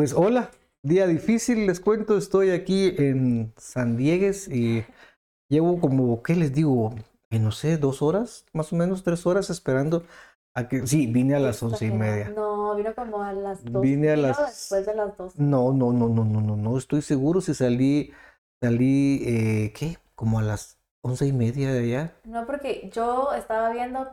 Pues hola, día difícil, les cuento, estoy aquí en San Diegues y llevo como, ¿qué les digo? Eh, no sé, dos horas, más o menos tres horas esperando a que... Sí, vine a las once y media. No, vino como a las dos. Vine a las- después de las dos. No, no, no, no, no, no, no, estoy seguro si salí, salí, eh, ¿qué? Como a las once y media de allá. No, porque yo estaba viendo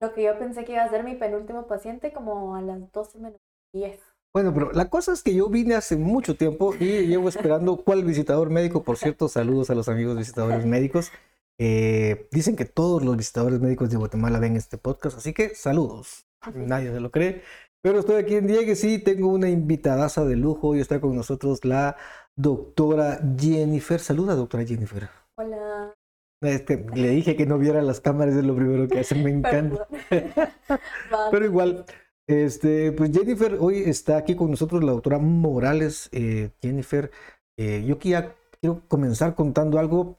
lo que yo pensé que iba a ser mi penúltimo paciente como a las 12 menos 10. Bueno, pero la cosa es que yo vine hace mucho tiempo y llevo esperando cuál visitador médico. Por cierto, saludos a los amigos visitadores médicos. Eh, dicen que todos los visitadores médicos de Guatemala ven este podcast, así que saludos. Nadie se lo cree. Pero estoy aquí en Diegues y tengo una invitadaza de lujo y está con nosotros la doctora Jennifer. Saluda, doctora Jennifer. Hola. Es que le dije que no viera las cámaras, es lo primero que hace, me encanta. Pero igual, este, pues Jennifer hoy está aquí con nosotros, la doctora Morales. Eh, Jennifer, eh, yo quería, quiero comenzar contando algo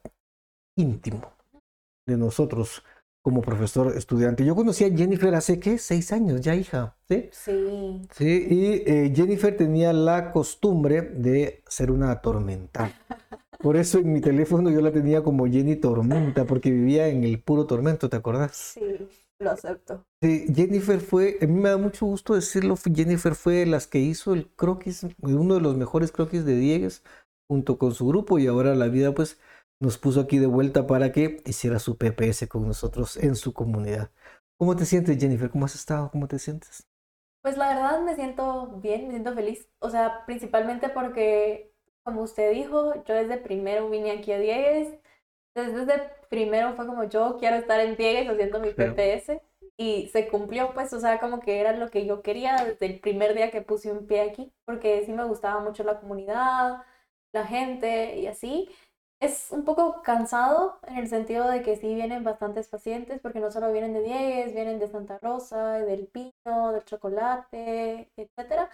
íntimo de nosotros como profesor estudiante. Yo conocí a Jennifer hace, ¿qué? Seis años ya, hija. ¿Sí? Sí. Sí, y eh, Jennifer tenía la costumbre de ser una atormentada. Por eso en mi teléfono yo la tenía como Jenny Tormenta, porque vivía en el puro tormento, ¿te acordás? Sí, lo acepto. Sí, Jennifer fue, a mí me da mucho gusto decirlo, Jennifer fue las que hizo el croquis, uno de los mejores croquis de Diegues, junto con su grupo, y ahora la vida pues nos puso aquí de vuelta para que hiciera su PPS con nosotros en su comunidad. ¿Cómo te sientes, Jennifer? ¿Cómo has estado? ¿Cómo te sientes? Pues la verdad me siento bien, me siento feliz. O sea, principalmente porque, como usted dijo, yo desde primero vine aquí a Diegues. Desde, desde primero fue como yo quiero estar en Diegues haciendo mi. PPS. Y se cumplió, pues, o sea, como que era lo que yo quería desde el primer día que puse un pie aquí. Porque sí me gustaba mucho la comunidad, la gente y así. Es un poco cansado en el sentido de que sí vienen bastantes pacientes, porque no solo vienen de Diegues, vienen de Santa Rosa, del Pino, del Chocolate, etcétera.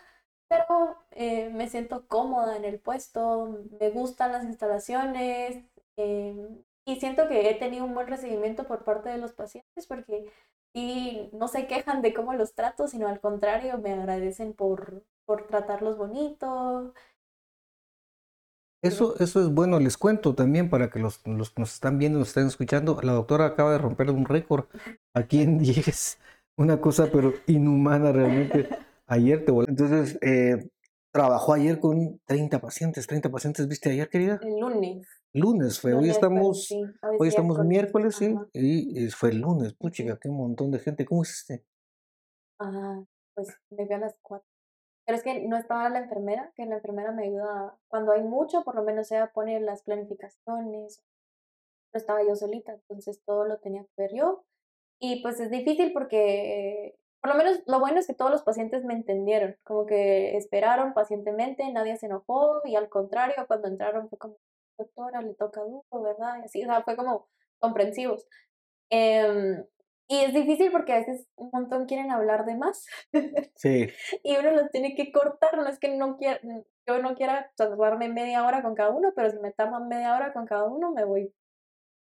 Pero eh, me siento cómoda en el puesto, me gustan las instalaciones eh, y siento que he tenido un buen recibimiento por parte de los pacientes porque sí, no se quejan de cómo los trato, sino al contrario, me agradecen por, por tratarlos bonito. Eso, eso es bueno, les cuento también para que los, los que nos están viendo, nos estén escuchando, la doctora acaba de romper un récord aquí en Diegues, una cosa pero inhumana realmente. Ayer te volé. Entonces, eh, trabajó ayer con 30 pacientes, 30 pacientes, ¿viste ayer, querida? El lunes. Lunes fue, hoy lunes, pero estamos, sí, hoy es estamos miércoles, sí, y eh, fue el lunes, puchica, qué montón de gente, ¿cómo hiciste? Ajá, pues me fui a las cuatro. Pero es que no estaba la enfermera, que la enfermera me ayuda cuando hay mucho, por lo menos ella pone las planificaciones. No estaba yo solita, entonces todo lo tenía que ver yo. Y pues es difícil porque, eh, por lo menos lo bueno es que todos los pacientes me entendieron, como que esperaron pacientemente, nadie se enojó y al contrario, cuando entraron fue como, doctora, le toca duro, ¿verdad? Y así, o sea, fue como comprensivos. Em, y es difícil porque a veces un montón quieren hablar de más Sí, y uno los tiene que cortar. No es que no quiera, yo no quiera tardarme media hora con cada uno, pero si me tardan media hora con cada uno, me voy.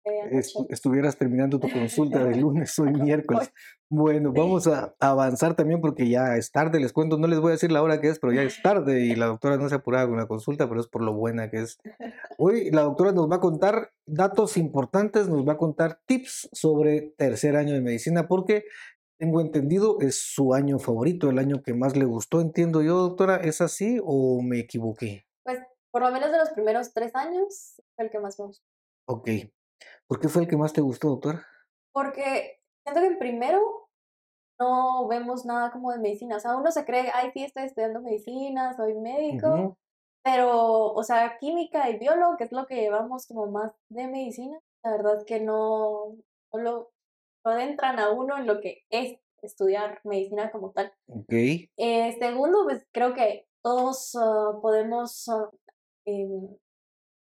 Estu- estuvieras terminando tu consulta de lunes, hoy miércoles. Bueno, vamos a avanzar también porque ya es tarde, les cuento, no les voy a decir la hora que es, pero ya es tarde y la doctora no se apuraba con la consulta, pero es por lo buena que es. Hoy la doctora nos va a contar datos importantes, nos va a contar tips sobre tercer año de medicina, porque tengo entendido es su año favorito, el año que más le gustó, entiendo yo, doctora, ¿es así o me equivoqué? Pues por lo menos de los primeros tres años fue el que más me gustó. Ok. ¿Por qué fue el que más te gustó, doctora? Porque siento que primero no vemos nada como de medicina. O sea, uno se cree, ay, sí, estoy estudiando medicina, soy médico. Pero, o sea, química y biólogo, que es lo que llevamos como más de medicina, la verdad es que no, no lo, no adentran a uno en lo que es estudiar medicina como tal. Ok. Eh, segundo, pues creo que todos ah, podemos ah, em,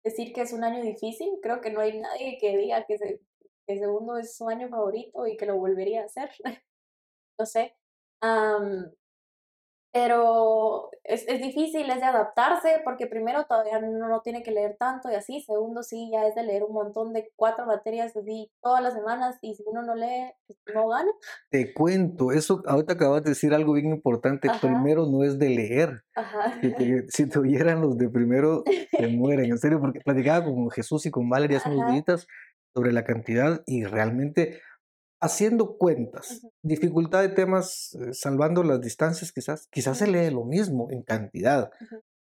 decir que es un año difícil. Creo que no hay nadie que diga que, se- que segundo es su año favorito y que lo volvería a hacer. no sé. Am, pero es, es, difícil, es de adaptarse, porque primero todavía uno no tiene que leer tanto y así, segundo sí, ya es de leer un montón de cuatro materias así todas las semanas y si uno no lee, pues no gana. Te cuento, eso ahorita acabas de decir algo bien importante, primero no es de leer. Ajá. Si, te, oyeran los de primero, se mueren, en serio, porque platicaba con Jesús y con Valeria hace unos días sobre la cantidad y realmente haciendo cuentas, dificultad de temas, eh, salvando las distancias, quizás, quizás se lee lo mismo en cantidad,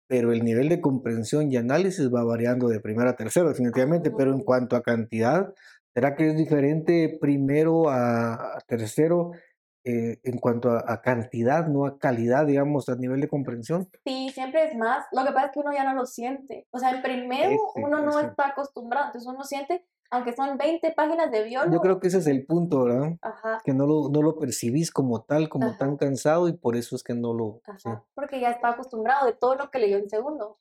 pero el nivel de comprensión y análisis va variando de primero a tercero, definitivamente, pero en cuanto a cantidad, ¿será que es diferente primero a, tercero eh, en cuanto a, cantidad, no a calidad, digamos, a nivel de comprensión? Sí, siempre es más. Lo que pasa es que uno ya no lo siente. O sea, en primero uno no está acostumbrado, entonces uno siente aunque son 20 páginas de biólogo. Yo creo que ese es el punto, ¿verdad? Ajá. Que no lo, no lo percibís como tal, como tan cansado y por eso es que no lo... Ajá. Porque ya está acostumbrado de todo lo que leyó en segundo.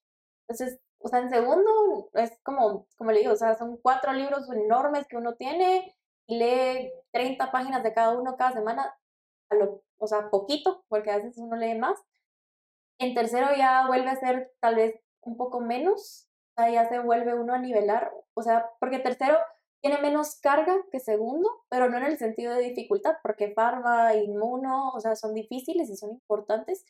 Entonces, o sea, en segundo es como, como le digo, o sea, son cuatro libros enormes que uno tiene y lee 30 páginas de cada uno cada semana, a lo, o sea, poquito, porque a veces uno lee más. En tercero ya vuelve a ser tal vez un poco menos, ya se vuelve uno a nivelar, o sea, porque tercero tiene menos carga que segundo, pero no en el sentido de dificultad, porque farma, inmuno, o sea, son difíciles y son importantes,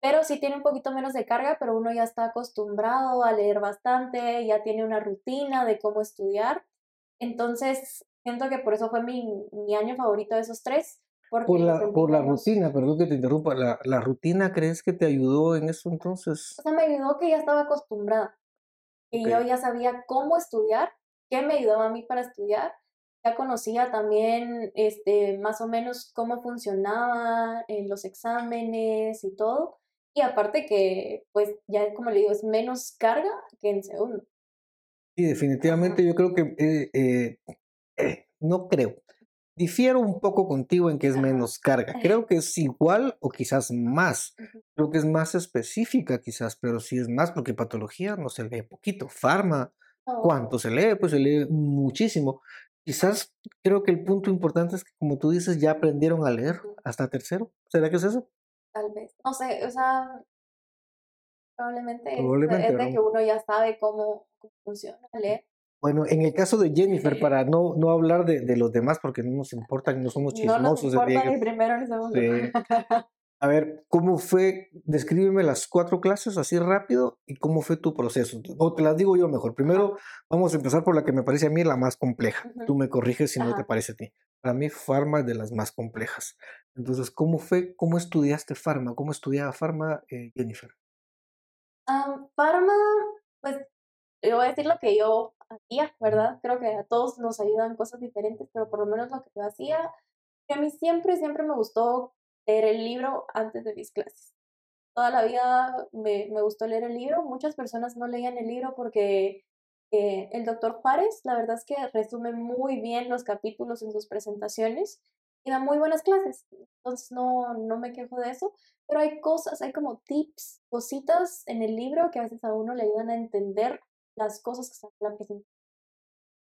pero sí tiene un poquito menos de carga, pero uno ya está acostumbrado a leer bastante, ya tiene una rutina de cómo estudiar, entonces siento que por eso fue mi, mi año favorito de esos tres. Por la, por la rutina, perdón que te interrumpa, la, ¿la rutina crees que te ayudó en eso entonces? O sea, me ayudó que ya estaba acostumbrada y yo ya sabía cómo estudiar, qué me ayudaba a mí para estudiar. Ya conocía también este, más o menos cómo funcionaban eh, los exámenes y todo. Y aparte que, pues ya como le digo, es menos carga que en segundo. Sí, definitivamente yo creo que, eh, eh, no creo, Difiero un poco contigo en que es menos carga. Creo que es igual o quizás más. Creo que es más específica quizás, pero sí es más porque patología no se lee poquito. Farma, ¿cuánto se lee? Pues se lee muchísimo. Quizás creo que el punto importante es que, como tú dices, ya aprendieron a leer hasta tercero. ¿Será que es eso? Tal vez. No sé, o sea, probablemente, es, de que uno ya sabe cómo, cómo funciona leer. Bueno, en el caso de Jennifer, para no, no hablar de, de los demás, porque no nos importan, no somos chismosos. No nos importa ni primero ni segundo. A ver, ¿cómo fue? Descríbeme las cuatro clases así rápido y cómo fue tu proceso. O te las digo yo mejor. Primero, vamos a empezar por la que me parece a mí la más compleja. Tú me corriges si no te parece a ti. Para mí, Pharma es de las más complejas. Entonces, ¿cómo fue? ¿Cómo estudiaste Pharma? ¿Cómo estudiaba Pharma, eh, Jennifer? Um, Pharma, pues, yo voy a decir lo que yo hacía, ¿verdad? Creo que a todos nos ayudan cosas diferentes, pero por lo menos lo que yo hacía, que a mí siempre, siempre me gustó leer el libro antes de mis clases. Toda la vida me, me gustó leer el libro. Muchas personas no leían el libro porque eh, el doctor Juárez, la verdad es que resume muy bien los capítulos en sus presentaciones y da muy buenas clases. Entonces no, no me quejo de eso, pero hay cosas, hay como tips, cositas en el libro que a veces a uno le ayudan a entender las cosas que están en la presentación.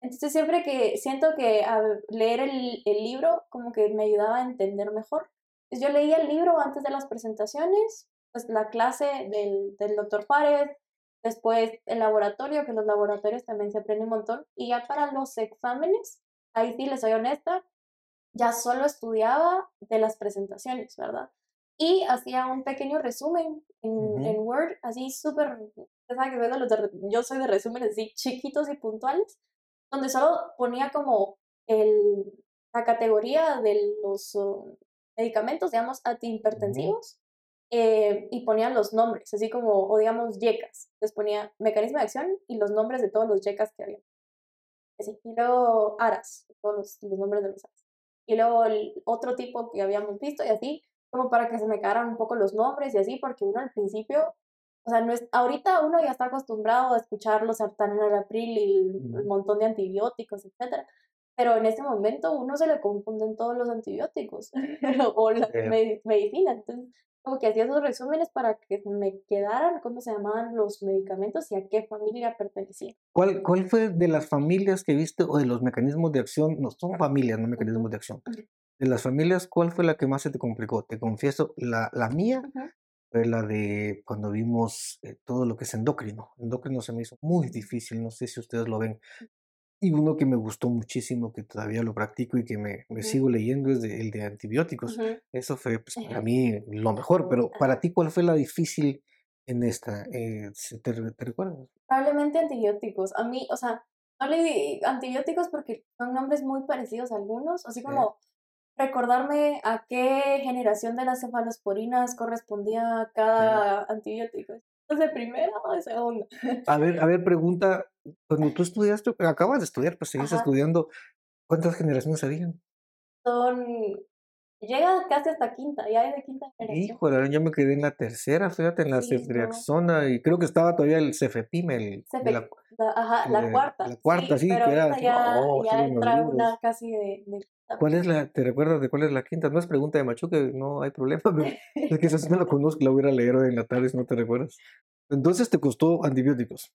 Entonces siempre que siento que al leer el, el, libro como que me ayudaba a entender mejor. Entonces yo leía el libro antes de las presentaciones, pues la clase del, del doctor Juárez, después el laboratorio, que los laboratorios también se aprende un montón, y ya para los exámenes, ahí sí les soy honesta, ya solo estudiaba de las presentaciones, ¿verdad? Y hacía un pequeño resumen en, en Word, así súper yo soy de resúmenes así chiquitos y puntuales, donde solo ponía como el, la categoría de los uh, medicamentos, digamos, antihipertensivos, eh, y ponía los nombres, así como, o digamos, yecas. Les ponía mecanismo de acción y los nombres de todos los yecas que había. Así, y luego aras, todos los, los nombres de los aras. Y luego el otro tipo que habíamos visto y así, como para que se me quedaran un poco los nombres y así, porque uno al principio o sea, no es, ahorita uno ya está acostumbrado a escuchar los april y el, montón de antibióticos, etcétera. Pero en ese momento uno se le confunden todos los antibióticos o las medicinas. Entonces, como que hacía esos resúmenes para que me quedaran cómo se llamaban los medicamentos y a qué familia pertenecían. ¿Cuál, ¿Cuál fue de las familias que viste o de los mecanismos de acción? No, son familias, no mecanismos de acción. De las familias, ¿cuál fue la que más se te complicó? Te confieso, la, la mía fue la de cuando vimos eh, todo lo que es endocrino. Endocrino se me hizo muy difícil, no sé si ustedes lo ven. Y uno que me gustó muchísimo, que todavía lo practico y que me, me sigo leyendo, es de- el de antibióticos. Ujú. Eso fue pues, para mí lo mejor, pero para ti, ¿cuál fue la difícil en esta? Eh, ¿se ¿te, te recuerdas? Probablemente antibióticos. A mí, o sea, no le di antibióticos porque son nombres muy parecidos a algunos, así Sí. como recordarme a qué generación de las cefalosporinas correspondía cada antibiótico. ¿Es de primera o de segunda? A ver, a ver, pregunta, cuando tú estudiaste, acabas de estudiar, pues seguís Ajá. estudiando, ¿cuántas generaciones habían? Son, llega casi hasta quinta, ya es de quinta generación. Híjole, yo me quedé en la tercera, fíjate, en la Sí, no. y creo que estaba todavía el cefepime, el, la- la, ajá, la de- cuarta. la cuarta, sí, pero que era ya, oh, ya entra una casi de. ¿Cuál es la, te recuerdas de cuál es la quinta? No es pregunta de Machuque, no hay problema, es que sí no la conozco, la voy a leer en la tarde si no te recuerdas. Entonces te costó antibióticos.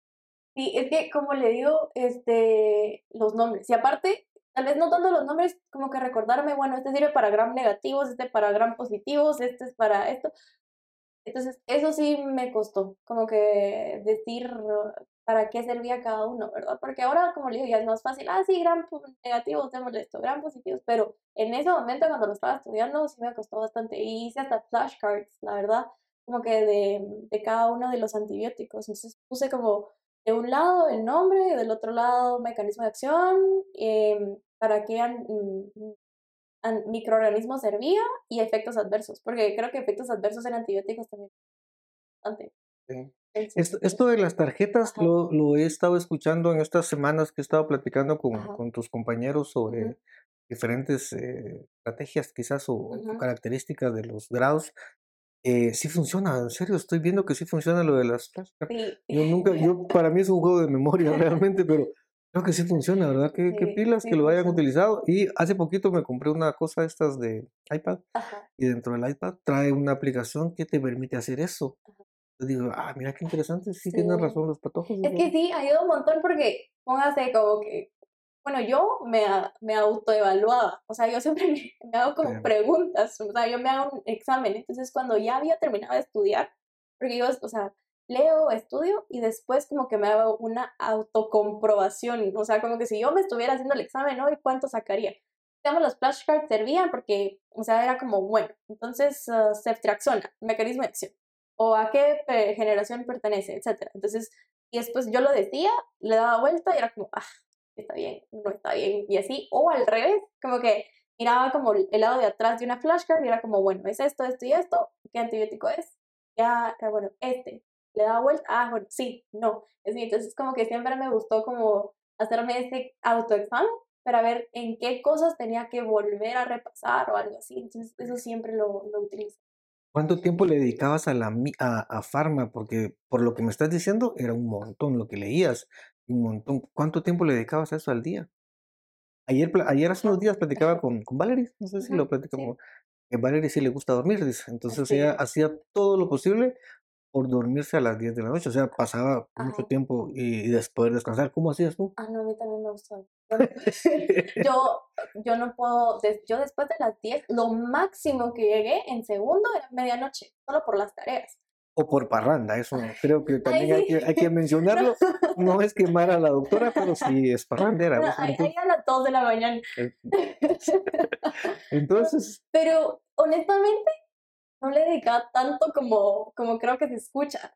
Sí, es que como le digo, este, los nombres. Y aparte, tal vez no tanto los nombres, como que recordarme, bueno, este sirve para gram negativos, este para gram positivos, este es para esto. Entonces, eso sí me costó, como que decir para qué servía cada uno, ¿verdad? Porque ahora, como le digo, ya es más fácil, ah, sí, gram po- negativos, démosle esto, gram positivos, pero en ese momento cuando lo estaba estudiando sí me costó bastante. Y hice hasta flashcards, la verdad, como que de, de cada uno de los antibióticos. Entonces puse como de un lado el nombre, del otro lado mecanismo de acción, em, para qué microorganismo servía y efectos adversos, porque creo que efectos adversos en antibióticos también. Bastante. Sí. Esto, esto de las tarjetas Ajá. lo, lo he estado escuchando en estas semanas que he estado platicando con, Ajá. con tus compañeros sobre Ujú. diferentes eh, estrategias quizás o, características de los grados. Eh, sí funciona, en serio, estoy viendo que sí funciona lo de las flashcards. Sí. Yo nunca, yo para mí es un juego de memoria realmente, pero creo que sí funciona, ¿verdad? Qué, pilas sí que lo hayan utilizado. Y hace poquito me compré una cosa estas de iPad Ajá. y dentro del iPad trae una aplicación que te permite hacer eso. Yo digo, ah, mira qué interesante, sí tienen Sí. razón los patojos. Es que sí, ayuda un montón porque póngase como que, bueno, yo me, me autoevaluaba, o sea, yo siempre me, me hago como preguntas, o sea, yo me hago un examen, entonces cuando ya había terminado de estudiar, porque yo, o sea, leo, estudio y después como que me hago una autocomprobación, o sea, como que si yo me estuviera haciendo el examen hoy, ¿cuánto sacaría? Digamos, los flashcards servían porque, o sea, era como, bueno, entonces, uh, ceftriaxona, mecanismo de acción, o a qué pe- generación pertenece, etcétera. Entonces, y después yo lo decía, le daba vuelta y era como, ah, está bien, no está bien, y así, o al revés, como que miraba como el lado de atrás de una flashcard y era como, bueno, es esto, esto y esto, ¿qué antibiótico es? Ya, ah, bueno, este, le daba vuelta, ah, bueno, sí, no, entonces como que siempre me gustó como hacerme ese autoexamen para ver en qué cosas tenía que volver a repasar o algo así, entonces eso siempre lo, lo utilizo. ¿Cuánto tiempo le dedicabas a la a, a Pharma? Porque por lo que me estás diciendo era un montón lo que leías, un montón. ¿Cuánto tiempo le dedicabas a eso al día? Ayer, ayer hace unos días platicaba con, con Valerie, no sé si lo sí. platicamos. Que Valerie sí le gusta dormir, dice. Entonces Sí. ella hacía todo lo posible por dormirse a las 10 de la noche. O sea, pasaba mucho tiempo y, y después descansar. ¿Cómo hacías tú? Ah, no, a mí también me gustó. Yo, yo no puedo, yo después de las 10, lo máximo que llegué en segundo era medianoche, solo por las tareas. O por parranda, eso creo que también hay, que, hay que mencionarlo. No es quemar a la doctora, pero sí es parrandera. Pues, ahí, ahí a las 2 de la mañana. eh, Entonces, Pero honestamente, no le dedicaba tanto como, como creo que se escucha.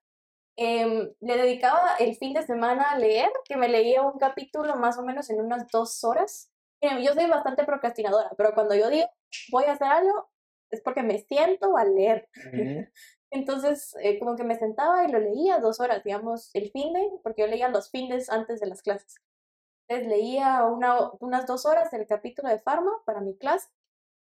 Em, le dedicaba el fin de semana a leer, que me leía un capítulo más o menos en unas dos horas. Miren, yo soy bastante procrastinadora, pero cuando yo digo voy a hacer algo, es porque me siento a leer. Entonces, eh, como que me sentaba y lo leía dos horas, digamos, el fin de, porque yo leía los fines antes de las clases. Entonces leía una, unas dos horas el capítulo de Pharma para mi clase.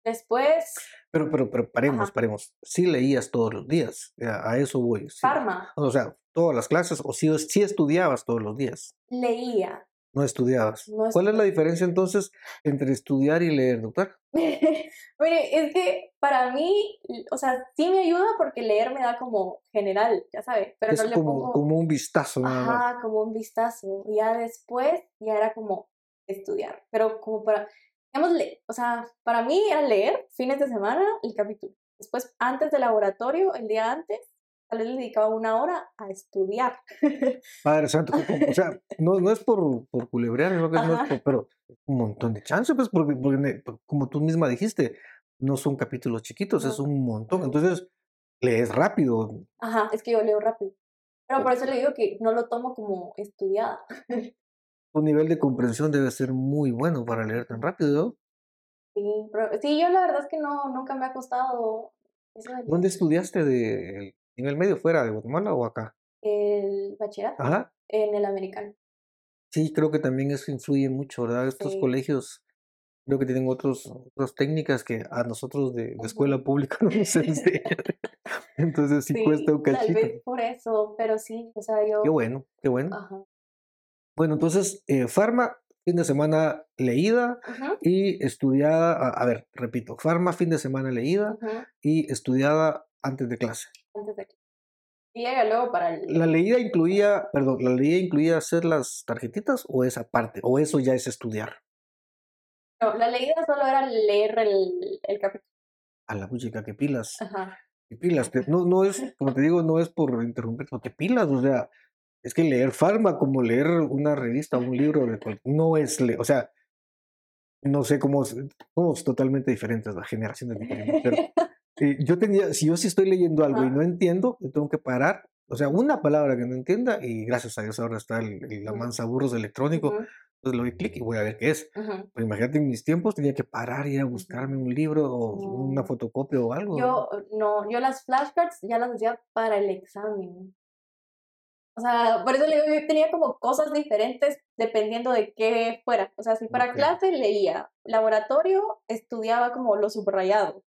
Después, pero, pero, pero paremos, Ajá. paremos. Sí leías todos los días, a eso voy. sí. Pharma, O sea, todas las clases, o sí, sí estudiabas todos los días, leía. no estudiabas. No ¿Cuál es la diferencia entonces entre estudiar y leer, doctor? Mire, es que para mí, o sea, sí me ayuda porque leer me da como general, ya sabe, pero Es no le como, pongo, como un vistazo nada más. ajá, como un vistazo. Ya después, ya era como estudiar, pero como para, digamos, le- o sea, para mí era leer fines de semana el capítulo. Después, antes del laboratorio, el día antes, tal vez le dedicaba una hora a estudiar. Padre Santo, o sea, no, no es por, por culebrear, no, no es por, pero un montón de chances, pues, porque, porque, como tú misma dijiste, no son capítulos chiquitos, es un montón. Entonces, lees rápido. Ajá, es que yo leo rápido. Pero por eso le digo que no lo tomo como estudiada. Tu nivel de comprensión debe ser muy bueno para leer tan rápido. Sí, pero, sí, yo la verdad es que no, nunca me ha costado ¿Dónde estudiaste de nivel medio fuera de Guatemala o acá? El bachillerato. Ajá. En el americano. Sí, creo que también eso influye mucho, ¿verdad? Estos colegios creo que tienen otros, otras técnicas que a nosotros de, escuela pública no nos enseñan. Entonces sí, cuesta un cachito. Tal vez por eso, pero sí, o sea, yo... Qué bueno, qué bueno. Ajá. Bueno, entonces, eh, Farma, fin de semana leída y estudiada, a, ver, repito, Farma, fin de semana leída y estudiada antes de clase. Antes de clase. Y llega luego para el... La leída incluía, perdón, ¿la leída incluía hacer las tarjetitas o esa parte? ¿O eso ya es estudiar? No, la leída solo era leer el, el capítulo. A la música, qué pilas. Ajá. Qué pilas. No, no es, como te digo, no es por interrumpir, porque pilas, o sea, es que leer Farma como leer una revista, un libro, de no es, le o sea, no sé cómo, somos totalmente diferentes, las generaciones diferentes, pero eh, yo tenía, si yo sí estoy leyendo algo y no entiendo, tengo que parar, o sea, una palabra que no entienda, y gracias a Dios ahora está el, la mansa burros electrónico, entonces le doy clic y voy a ver qué es. Pero imagínate, en mis tiempos tenía que parar y ir a buscarme un libro o una fotocopia o algo. Yo, no, yo las flashcards ya las hacía para el examen. O sea, por eso le tenía como cosas diferentes dependiendo de qué fuera. O sea, si para clase leía, laboratorio estudiaba como lo subrayado.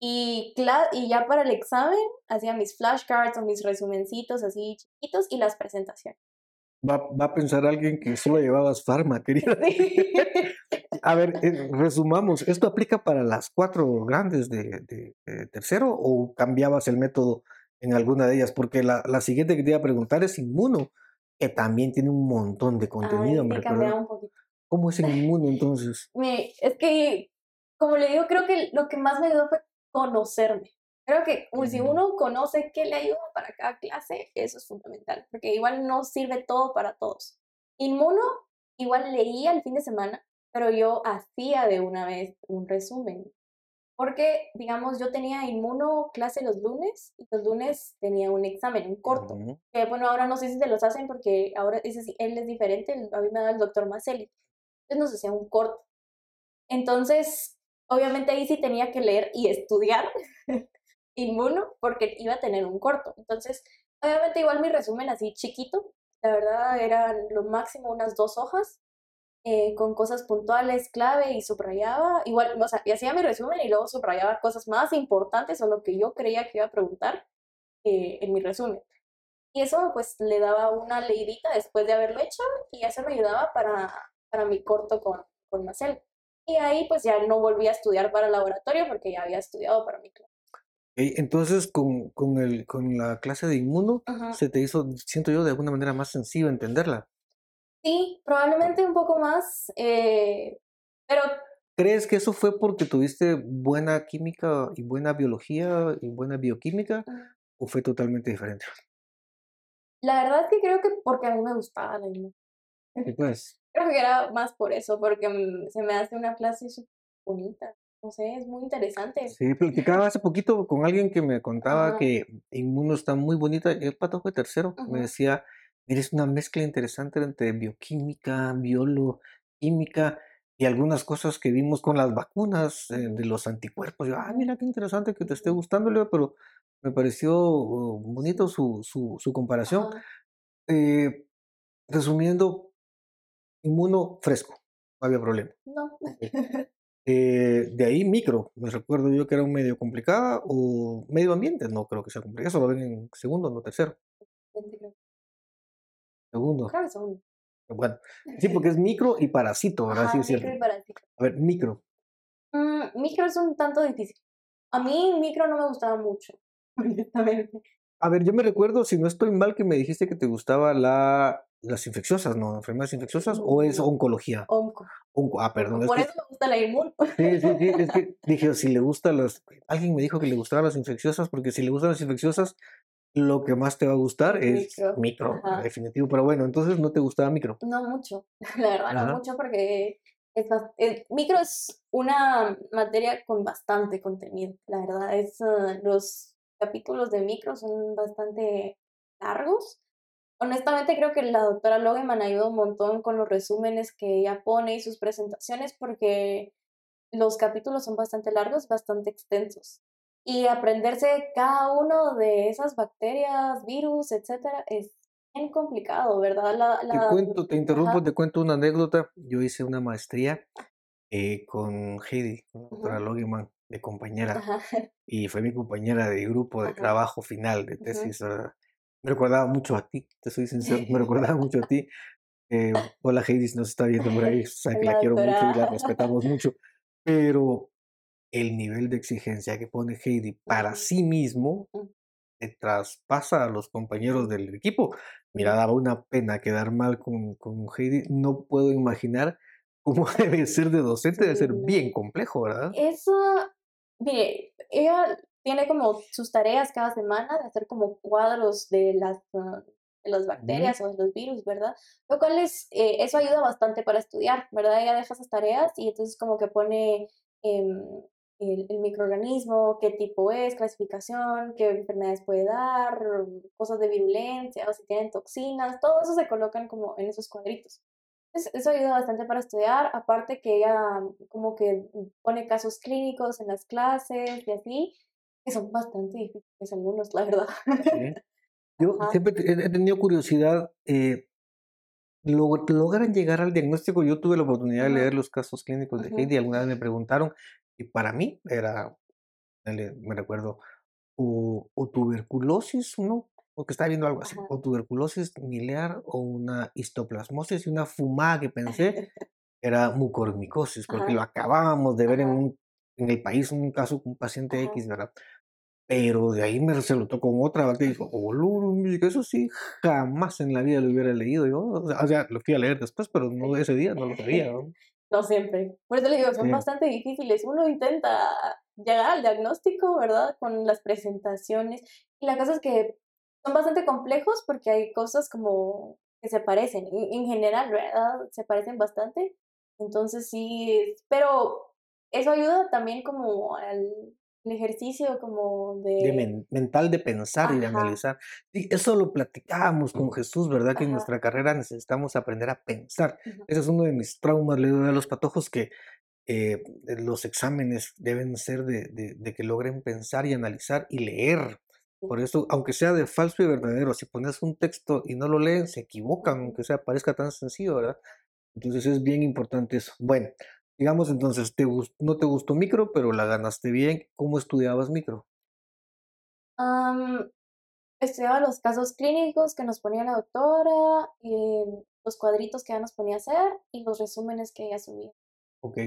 Y, y ya para el examen hacía mis flashcards o mis resumencitos así chiquitos y las presentaciones. Va, va a pensar alguien que solo llevabas farma, querida. a ver, eh, resumamos, ¿esto aplica para las cuatro grandes de, de tercero o cambiabas el método en alguna de ellas, porque la, la siguiente que te iba a preguntar es Inmuno, que también tiene un montón de contenido, hombre. un poquito. ¿Cómo es Inmuno entonces? es que, como le digo, creo que lo que más me ayudó fue conocerme. Creo que si uno conoce qué le ayuda para cada clase, eso es fundamental, porque igual no sirve todo para todos. Inmuno, igual leía el fin de semana, pero yo hacía de una vez un resumen porque, digamos, yo tenía inmuno clase los lunes y los lunes tenía un examen, un corto. Que bueno, ahora no sé si se los hacen porque ahora ese, él es diferente, a mí me da el doctor Maceli. Entonces nos hacía un corto. Entonces, obviamente ahí sí tenía que leer y estudiar inmuno porque iba a tener un corto. Entonces, obviamente igual mi resumen así chiquito, la verdad eran lo máximo unas dos hojas eh, con cosas puntuales, clave y subrayaba, igual, o sea, y hacía mi resumen y luego subrayaba cosas más importantes o lo que yo creía que iba a preguntar eh, en mi resumen. Y eso pues le daba una leidita después de haberlo hecho y eso me ayudaba para, para mi corto con, con Marcel. Y ahí pues ya no volví a estudiar para el laboratorio porque ya había estudiado para mi clase. Entonces, con, con, el, con la clase de inmuno, se te hizo, siento yo, de alguna manera más sencillo entenderla. Sí, probablemente un poco más, eh, pero... ¿Crees que eso fue porque tuviste buena química y buena biología y buena bioquímica o fue totalmente diferente? La verdad es que creo que porque a mí me gustaba la inmuno. pues? Creo que era más por eso, porque se me hace una clase súper bonita. No sé, es muy interesante. Sí, platicaba hace poquito con alguien que me contaba que Inmuno está muy bonita. El pato fue tercero. Me decía Eres una mezcla interesante entre bioquímica, bioloquímica y algunas cosas que vimos con las vacunas eh, de los anticuerpos. Yo, ah, mira qué interesante que te esté gustando, Leo, pero me pareció oh, bonito su, su, su comparación. Eh, resumiendo, inmuno fresco, no había problema. No. Eh, de ahí micro, me recuerdo yo que era un medio complicada o medio ambiente, no creo que sea complicado, eso lo ven en segundo, no tercero. Segundo. Bueno, sí, porque es micro y parásito, ¿verdad? sí, es cierto. A ver, micro. Mm, micro es un tanto difícil. A mí micro no me gustaba mucho, honestamente. A ver, yo me recuerdo, si no estoy mal, que me dijiste que te gustaba la, las infecciosas, ¿no? ¿Enfermedades infecciosas o es oncología? Onco. Onco. Ah, perdón. Por eso me gusta la inmun. Sí, sí, sí. Es que dije, si le gustan las. Alguien me dijo que le gustaban las infecciosas, porque si le gustan las infecciosas, lo que más te va a gustar es Micro, micro, definitivo. Pero bueno, entonces no te gustaba micro. No mucho, la verdad, no mucho porque es el micro es una materia con bastante contenido, la verdad. Es, ah, los capítulos de micro son bastante largos. Honestamente creo que la doctora Logeman ayuda un montón con los resúmenes que ella pone y sus presentaciones porque los capítulos son bastante largos, bastante extensos. Y aprenderse cada uno de esas bacterias, virus, etcétera, es bien complicado, ¿verdad? La, Te la, cuento, te interrumpo, ajá, te cuento una anécdota. Yo hice una maestría eh, con Heidi, con la doctora ujú, Logeman, de compañera, ajá, y fue mi compañera de grupo de ajá, trabajo final de tesis. ¿verdad? Me recordaba mucho a ti, te soy sincero, me recordaba mucho a ti. Eh, hola Heidi, nos está viendo por ahí, sabe que La la quiero mucho y la respetamos mucho, pero el nivel de exigencia que pone Heidi para sí mismo te traspasa a los compañeros del equipo. Mira, ujú. daba una pena quedar mal con, con Heidi. No puedo imaginar cómo debe ser de docente, debe ser bien complejo, ¿verdad? Eso, mire, ella tiene como sus tareas cada semana de hacer como cuadros de las, ah, de las bacterias o de los virus, ¿verdad? Lo cual es, eh, eso ayuda bastante para estudiar, ¿verdad? Ella deja esas tareas y entonces como que pone em, el, el microorganismo, qué tipo es, clasificación, qué enfermedades puede dar, cosas de virulencia o si tienen toxinas, todo eso se colocan como en esos cuadritos. Entonces, eso ayuda bastante para estudiar, aparte que ella como que pone casos clínicos en las clases y así, que son bastante difíciles algunos, la verdad. sí. Yo Ajá, siempre he tenido curiosidad, eh, log- ¿logran llegar al diagnóstico? Yo tuve la oportunidad de leer los casos clínicos de ujú, Heidi, alguna vez me preguntaron, y para mí era, me recuerdo, o, o tuberculosis, ¿no? Porque estaba viendo algo así, ajá. o tuberculosis miliar o una histoplasmosis y una fumada que pensé era mucormicosis, porque lo Ajá, acabábamos de ver en, un, en el país, un caso con un paciente ajá. X, ¿verdad? Pero de ahí me resultó con otra bacteria y dijo, oh, eso sí, jamás en la vida lo hubiera leído yo. O sea, lo fui a leer después, pero no ese día, no lo sabía, ¿no? No siempre. Por eso le digo, son Sí, bastante difíciles. Uno intenta llegar al diagnóstico, ¿verdad? Con las presentaciones. Y la cosa es que son bastante complejos porque hay cosas como que se parecen. En, en general, ¿verdad? Se parecen bastante. Entonces sí, pero eso ayuda también como al el ejercicio como de de... men- mental de pensar y de Ajá, analizar. Sí, eso lo platicábamos con Jesús, ¿verdad? Que en ajá, nuestra carrera necesitamos aprender a pensar. ujú, Ese es uno de mis traumas, le doy a los patojos que eh, los exámenes deben ser de, de- de que logren pensar y analizar y leer. Por eso, aunque sea de falso y verdadero, si pones un texto y no lo leen, se equivocan, aunque sea parezca tan sencillo, ¿verdad? Entonces es bien importante eso. Bueno, digamos entonces, te no te gustó micro, pero la ganaste bien. ¿Cómo estudiabas micro? Am, estudiaba los casos clínicos que nos ponía la doctora, eh, los cuadritos que ella nos ponía a hacer y los resúmenes que ella subía. Ok.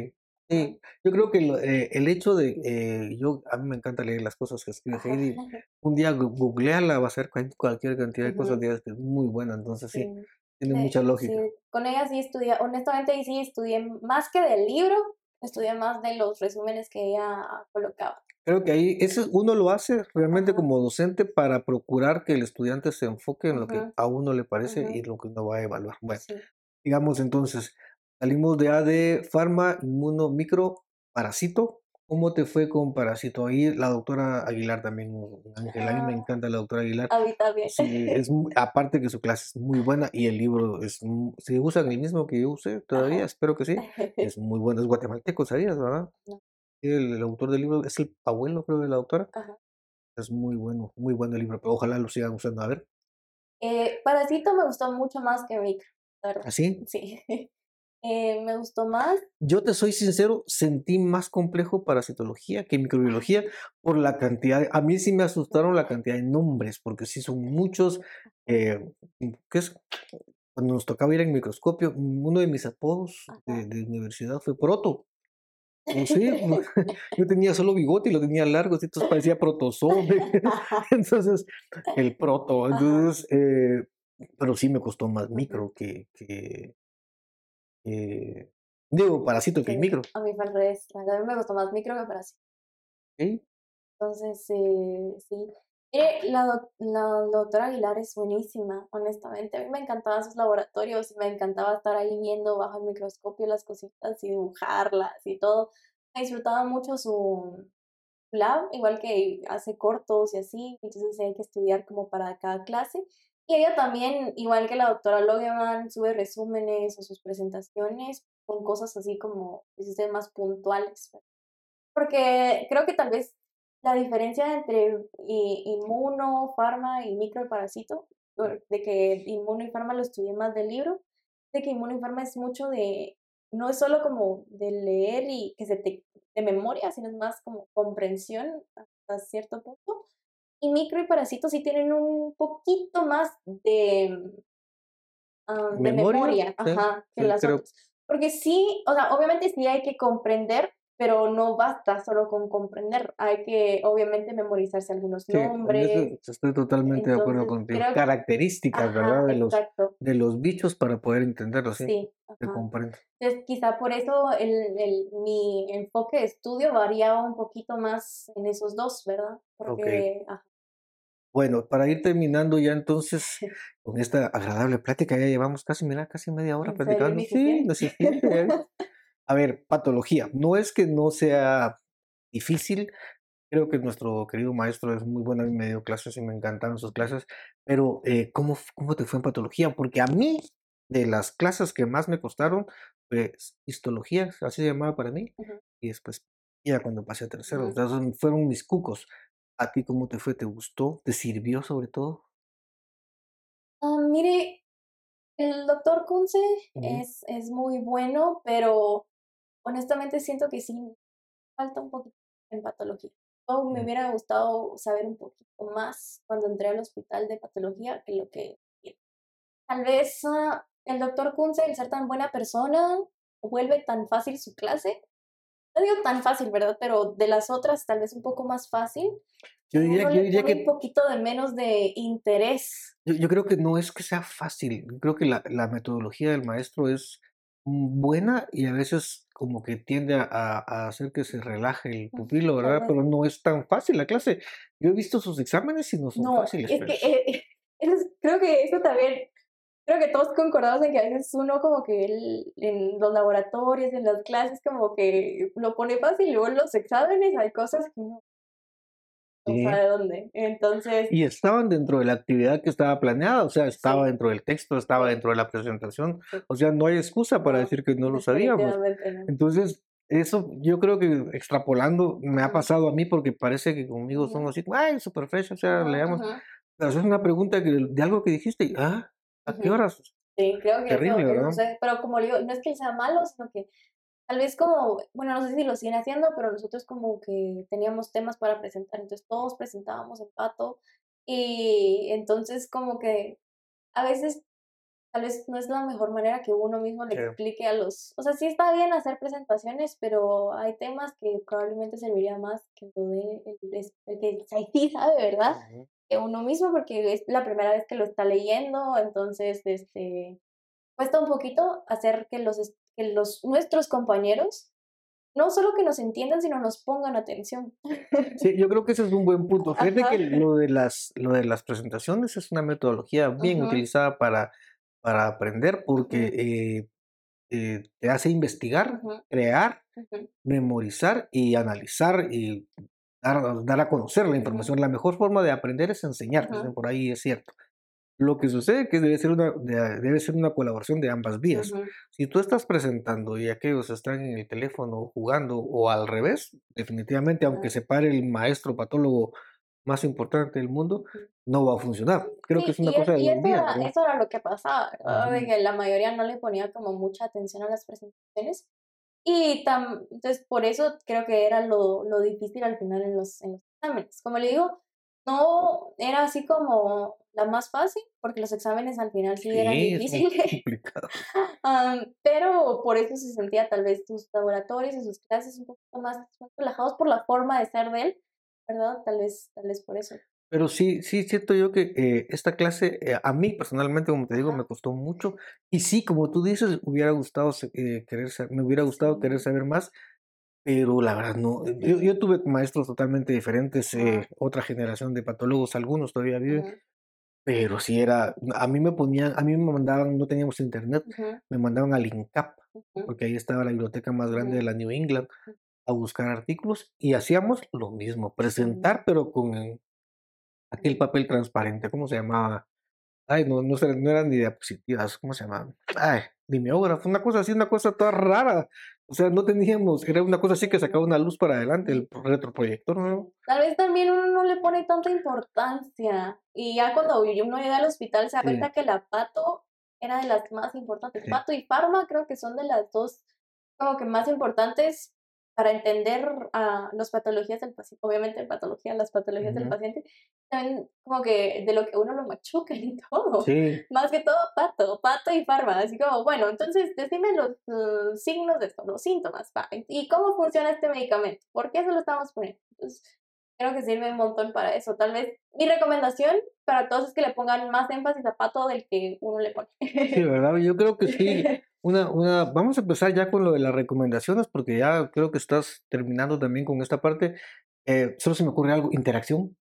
Sí, yo creo que lo- eh, el hecho de, eh, yo, a mí me encanta leer las cosas que escribe Heidi. Un día googleala, va a ser cual- cualquier cantidad de cosas, que es muy buena, entonces sí, sí, tiene sí, mucha sí, lógica. con ella sí estudié, honestamente sí estudié más que del libro, estudié más de los resúmenes que ella colocaba. Creo que ahí, eso uno lo hace realmente como docente para procurar que el estudiante se enfoque en lo que a uno le parece ujú, y lo que uno va a evaluar. Bueno, sí, digamos entonces, salimos de A de farma, inmuno, micro, parásito. ¿Cómo te fue con parásito? Ahí la doctora Aguilar también, Ángel, a mí me ah, encanta la doctora Aguilar. a mí también. Sí, es aparte que su clase es muy buena y el libro es, si usan el mismo que yo usé todavía, Ajá. espero que sí, es muy bueno, es guatemalteco, ¿sabías, verdad? No, El, el autor del libro es el abuelo, creo, de la doctora. ajá. Es muy bueno, muy bueno el libro, pero ojalá lo sigan usando. A ver, Eh, Parasito me gustó mucho más que Micro, verdad. así. Sí. Eh, me gustó más. Yo te soy sincero, sentí más complejo parasitología que microbiología por la cantidad. a mí sí me asustaron la cantidad de nombres, porque sí son muchos. eh, ¿qué es? Cuando nos tocaba ir en microscopio, uno de mis apodos de, universidad fue proto. No sé, yo tenía solo bigote y lo tenía largo, entonces parecía protozoo. Entonces, el proto. Entonces, eh, pero sí me costó más micro que, que, que- digo, parásito que el Sí, micro. a mí fue al revés. A mí me gustó más Micro que Parasito. ¿ok? Entonces, eh, sí. Eh, la, la doctora Aguilar es buenísima, honestamente. A mí me encantaban sus laboratorios, me encantaba estar ahí viendo bajo el microscopio las cositas y dibujarlas y todo. Me disfrutaba mucho su lab, igual que hace cortos y así, entonces hay que estudiar como para cada clase. Y ella también, igual que la doctora Logeman, sube resúmenes o sus presentaciones con cosas así como, más puntuales. Porque creo que tal vez la diferencia entre inmuno, farma y microparasito, de que inmuno y farma lo estudié más del libro, de que inmuno y farma es mucho de, no es solo como de leer y que se te, de memoria, sino es más como comprensión hasta cierto punto. Y micro y parasito sí tienen un poquito más de, ah, memoria, ajá, que las otras. Porque sí, o sea, obviamente sí hay que comprender, pero no basta solo con comprender, hay que obviamente memorizarse algunos nombres. estoy totalmente de acuerdo contigo. Características, ¿verdad? De los, de los bichos para poder entenderlos, ¿sí? Sí. Te comprendo. Entonces, quizá por eso el, el, mi enfoque de estudio variaba un poquito más en esos dos, ¿verdad? Porque, Bueno, para ir terminando ya entonces con esta agradable plática, ya llevamos casi, mira, casi media hora platicando. Sí, no sé. A ver, patología. No es que no sea difícil. Creo que nuestro querido maestro es muy bueno. A mí me dio clases y me encantaron sus clases. Pero, eh, ¿cómo, ¿cómo te fue en patología? Porque a mí, de las clases que más me costaron, pues histología, así se llamaba para mí. Y después, ya cuando pasé a tercero, fueron mis cucos. ¿A ti cómo te fue? ¿Te gustó? ¿Te sirvió sobre todo? Ah, mire, el doctor Kunze es, es muy bueno, pero honestamente siento que sí, falta un poquito en patología. O me mm. hubiera gustado saber un poquito más cuando entré al hospital de patología que lo que... Tal vez ah, el doctor Kunze, el ser tan buena persona, vuelve tan fácil su clase. No digo tan fácil, ¿verdad? Pero de las otras tal vez un poco más fácil. Yo diría, que... Un poquito de menos de interés. Yo, creo que no es que sea fácil. creo que la, la metodología del maestro es buena y a veces como que tiende a, hacer que se relaje el pupilo, ¿verdad? Pero no es tan fácil la clase. Yo he visto sus exámenes y no son fáciles. Es que, eh, creo que eso también, creo que todos concordamos en que a veces uno como que en los laboratorios, en las clases, como que lo pone fácil y luego en los exámenes hay cosas que uno de dónde. Entonces. Y estaban dentro de la actividad que estaba planeada, o sea, estaba dentro del texto, estaba dentro de la presentación. O sea, no hay excusa para decir que no lo sabíamos. Entonces, eso yo creo que extrapolando me ha pasado a mí porque parece que conmigo son así, ay, super fresh, o sea, leamos. Pero eso es una pregunta que, de algo que dijiste, ah, ¿a qué horas? Sí, creo que Terrible, eso, pero como digo, no es que sea malo, sino que tal vez como, bueno, no sé si lo siguen haciendo, pero nosotros como que teníamos temas para presentar, entonces todos presentábamos en pato y entonces como que a veces tal vez no es la mejor manera que uno mismo le explique a los, o sea, sí está bien hacer presentaciones, pero hay temas que probablemente serviría más que lo de el, que sí sabe, ¿verdad? Que uno mismo, porque es la primera vez que lo está leyendo, entonces, este, cuesta un poquito hacer que los, que los, nuestros compañeros no solo que nos entiendan, sino nos pongan atención. Sí, yo creo que ese es un buen punto. Fíjate que lo de las, lo de las presentaciones es una metodología bien utilizada para, para aprender porque eh, eh, te hace investigar, crear, memorizar y analizar y dar, dar, a conocer la información. La mejor forma de aprender es enseñar, por ahí es cierto. Lo que sucede que debe ser una, debe ser una colaboración de ambas vías. Si tú estás presentando y aquellos están en el teléfono jugando o al revés, definitivamente, aunque se pare el maestro patólogo más importante del mundo, no va a funcionar. Creo que es una cosa de y eso, era, eso era lo que pasaba, de que la mayoría no le ponía como mucha atención a las presentaciones. Y tam, entonces por eso creo que era lo, lo difícil al final en los, en los exámenes. Como le digo, no era así como la más fácil, porque los exámenes al final sí, eran difíciles. pero por eso se sentía tal vez sus laboratorios y sus clases un poco más, relajados por la forma de ser de él, ¿verdad? Tal vez, tal vez por eso. Pero sí, sí, siento yo que eh, esta clase, eh, a mí personalmente, como te digo, me costó mucho. Y sí, como tú dices, hubiera gustado eh, querer me hubiera gustado querer saber más, pero la verdad no. Yo, yo tuve maestros totalmente diferentes, eh, otra generación de patólogos, algunos todavía viven, pero sí era, a mí me ponían, a mí me mandaban, no teníamos internet, me mandaban al INCAP, porque ahí estaba la biblioteca más grande de la New England, a buscar artículos y hacíamos lo mismo, presentar, pero con aquel papel transparente, ¿cómo se llamaba? Ay, no, no, no eran ni diapositivas, ¿cómo se llamaban? Ay, mimeógrafo, una cosa así, una cosa toda rara. O sea, no teníamos, era una cosa así que sacaba una luz para adelante, el retroproyector, ¿no? Tal vez también uno no le pone tanta importancia. Y ya cuando uno llega al hospital se da cuenta que la pato era de las más importantes. Pato y Parma creo que son de las dos como que más importantes para entender a las patologías del paciente, obviamente patología, las patologías del paciente, también como que de lo que uno lo machuca y todo. Más que todo pato, pato y farma. Así como, bueno, entonces decime los uh, signos de esto, los síntomas, y cómo funciona este medicamento, por qué se lo estamos poniendo. Entonces, creo que sirve un montón para eso. Tal vez mi recomendación para todos es que le pongan más énfasis a pato del que uno le pone. Sí, ¿verdad? Yo creo que sí. Una, una, vamos a empezar ya con lo de las recomendaciones, porque ya creo que estás terminando también con esta parte. Eh, solo se me ocurre algo, interacción.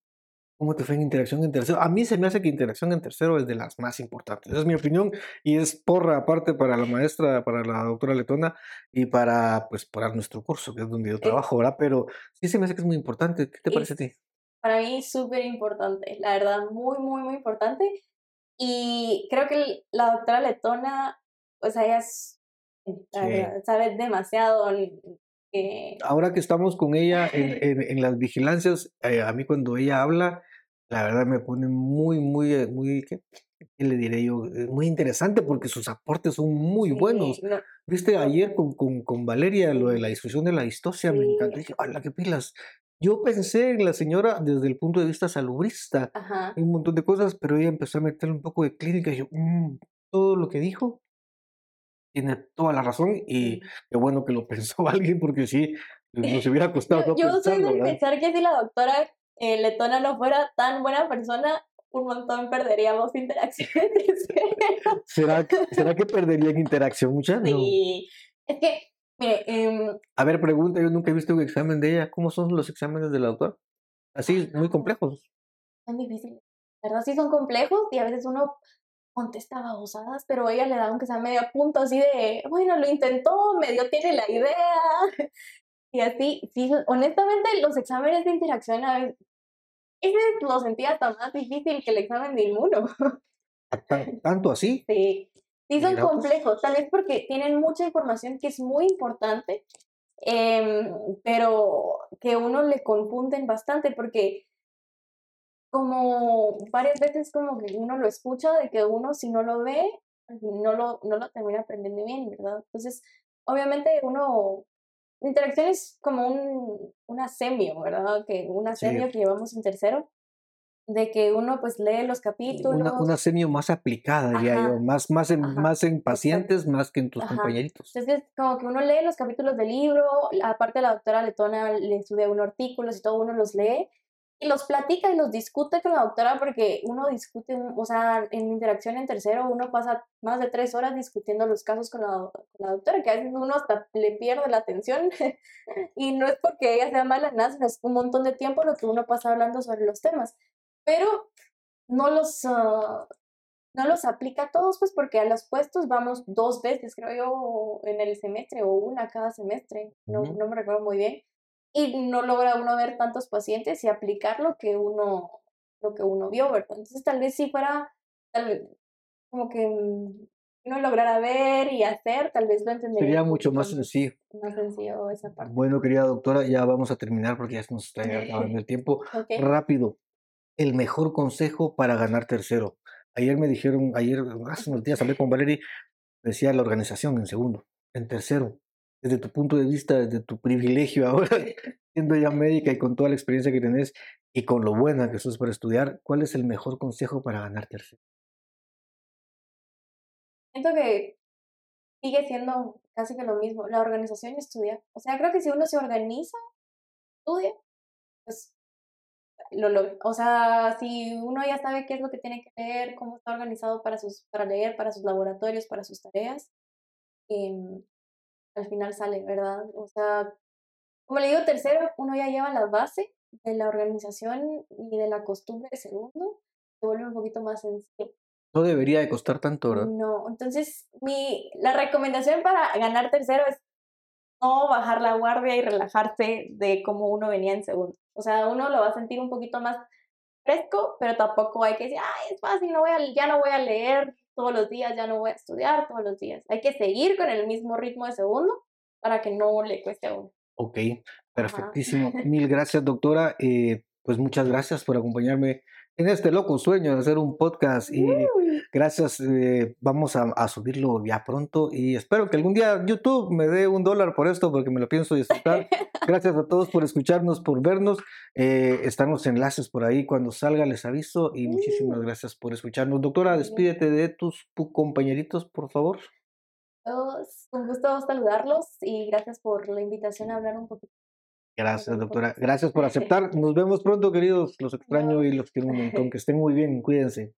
¿Cómo te fue en interacción en tercero? A mí se me hace que interacción en tercero es de las más importantes. Esa es mi opinión y es porra aparte para la maestra, para la doctora Letona y para, pues, para nuestro curso, que es donde yo trabajo, ¿verdad? Pero sí se me hace que es muy importante. ¿Qué te parece a ti? Para mí súper importante, la verdad, muy, muy, muy importante. Y creo que la doctora Letona pues ella sabe demasiado. Ahora que estamos con ella en, en, las vigilancias, eh, a mí cuando ella habla, la verdad me pone muy, muy, eh, muy, ¿qué, le diré yo? Eh, muy interesante porque sus aportes son muy buenos. Viste ayer con, con, con, Valeria lo de la discusión de la distosia, me encantó. Dije, ¡hala, qué pilas! Yo pensé en la señora desde el punto de vista salubrista, un montón de cosas, pero ella empezó a meterle un poco de clínica y yo, mm, todo lo que dijo tiene toda la razón y qué bueno que lo pensó alguien porque sí, nos hubiera costado. yo, yo soy de pensar que si la doctora eh, Letona no fuera tan buena persona, un montón perderíamos interacciones. ¿Será, ¿Será que perderían interacción muchas? Sí, es que, mire... Em a ver, pregunta, yo nunca he visto un examen de ella. ¿Cómo son los exámenes de la doctora? Así, muy complejos. Son difíciles. ¿Verdad? Sí son complejos y a veces uno contestaba babosadas, pero ella le daba aunque sea medio punto así de, bueno, lo intentó, medio tiene la idea. Y así, sí, honestamente los exámenes de interacción a veces, ese lo sentía hasta más difícil que el examen de inmuno. ¿Tanto así? Sí, sí son pues. complejos, tal vez porque tienen mucha información que es muy importante, em, pero que uno le confunden bastante porque como varias veces como que uno lo escucha, de que uno si no lo ve, no lo, no lo termina aprendiendo bien, ¿verdad? Entonces, obviamente uno, interacción es como un, un asemio, ¿verdad? Que un asemio que llevamos en tercero, de que uno pues lee los capítulos. Una, un asemio más aplicada, diría yo, más, más, en, más en pacientes, más que en tus compañeritos. Entonces, como que uno lee los capítulos del libro, aparte la doctora Letona le estudia unos artículos y todo uno los lee, y los platica y los discute con la doctora porque uno discute, o sea, en interacción en tercero uno pasa más de tres horas discutiendo los casos con la, la doctora, que a veces uno hasta le pierde la atención. Y no es porque ella sea mala, nada, sino es un montón de tiempo lo que uno pasa hablando sobre los temas, pero no los, ah, no los aplica a todos, pues porque a los puestos vamos dos veces, creo yo, en el semestre o una cada semestre, no, no me recuerdo muy bien y no logra uno ver tantos pacientes y aplicar lo que uno, lo que uno vio, ¿verdad? Entonces tal vez si fuera como que mm, uno lograra ver y hacer, tal vez lo entendería. Sería mucho más sencillo. Más sencillo esa parte. Bueno, querida doctora, ya vamos a terminar porque ya nos está acabando el tiempo. Rápido, el mejor consejo para ganar tercero. Ayer me dijeron, ayer, hace unos días hablé con Valerie, decía la organización en segundo. En tercero, desde tu punto de vista, desde tu privilegio ahora, siendo ya médica y con toda la experiencia que tenés y con lo buena que sos para estudiar, ¿cuál es el mejor consejo para ganar tercero? Siento que sigue siendo casi que lo mismo, la organización y estudiar. O sea, creo que si uno se organiza, estudia, pues lo, o sea, si uno ya sabe qué es lo que tiene que leer, cómo está organizado para, sus, para leer, para sus laboratorios, para sus tareas, eh, al final sale, ¿verdad? O sea, Como le digo, tercero, uno ya lleva la base de la organización y de la costumbre segundo, se vuelve un poquito más sencillo. No debería de costar tanto, ¿verdad? No, entonces mi, la recomendación para ganar tercero es no bajar la guardia y relajarse de cómo uno venía en segundo. O sea, uno lo va a sentir un poquito más fresco, pero tampoco hay que decir, ay, es fácil, no voy a, ya no voy a leer todos los días, ya no voy a estudiar todos los días. Hay que seguir con el mismo ritmo de segundo para que no le cueste a uno. Ok, perfectísimo. Mil gracias, doctora. Eh, pues muchas gracias por acompañarme en este loco sueño de hacer un podcast y gracias, eh, vamos a, subirlo ya pronto y espero que algún día YouTube me dé un dólar por esto porque me lo pienso disfrutar. gracias a todos por escucharnos, por vernos. Eh, están los enlaces por ahí, cuando salga les aviso y muchísimas gracias por escucharnos. Doctora, despídete de tus compañeritos, por favor. Todos, un gusto saludarlos y gracias por la invitación a hablar un poquito Gracias, doctora. Gracias por aceptar. Nos vemos pronto, queridos. Los extraño y los quiero un montón. Que estén muy bien. Cuídense.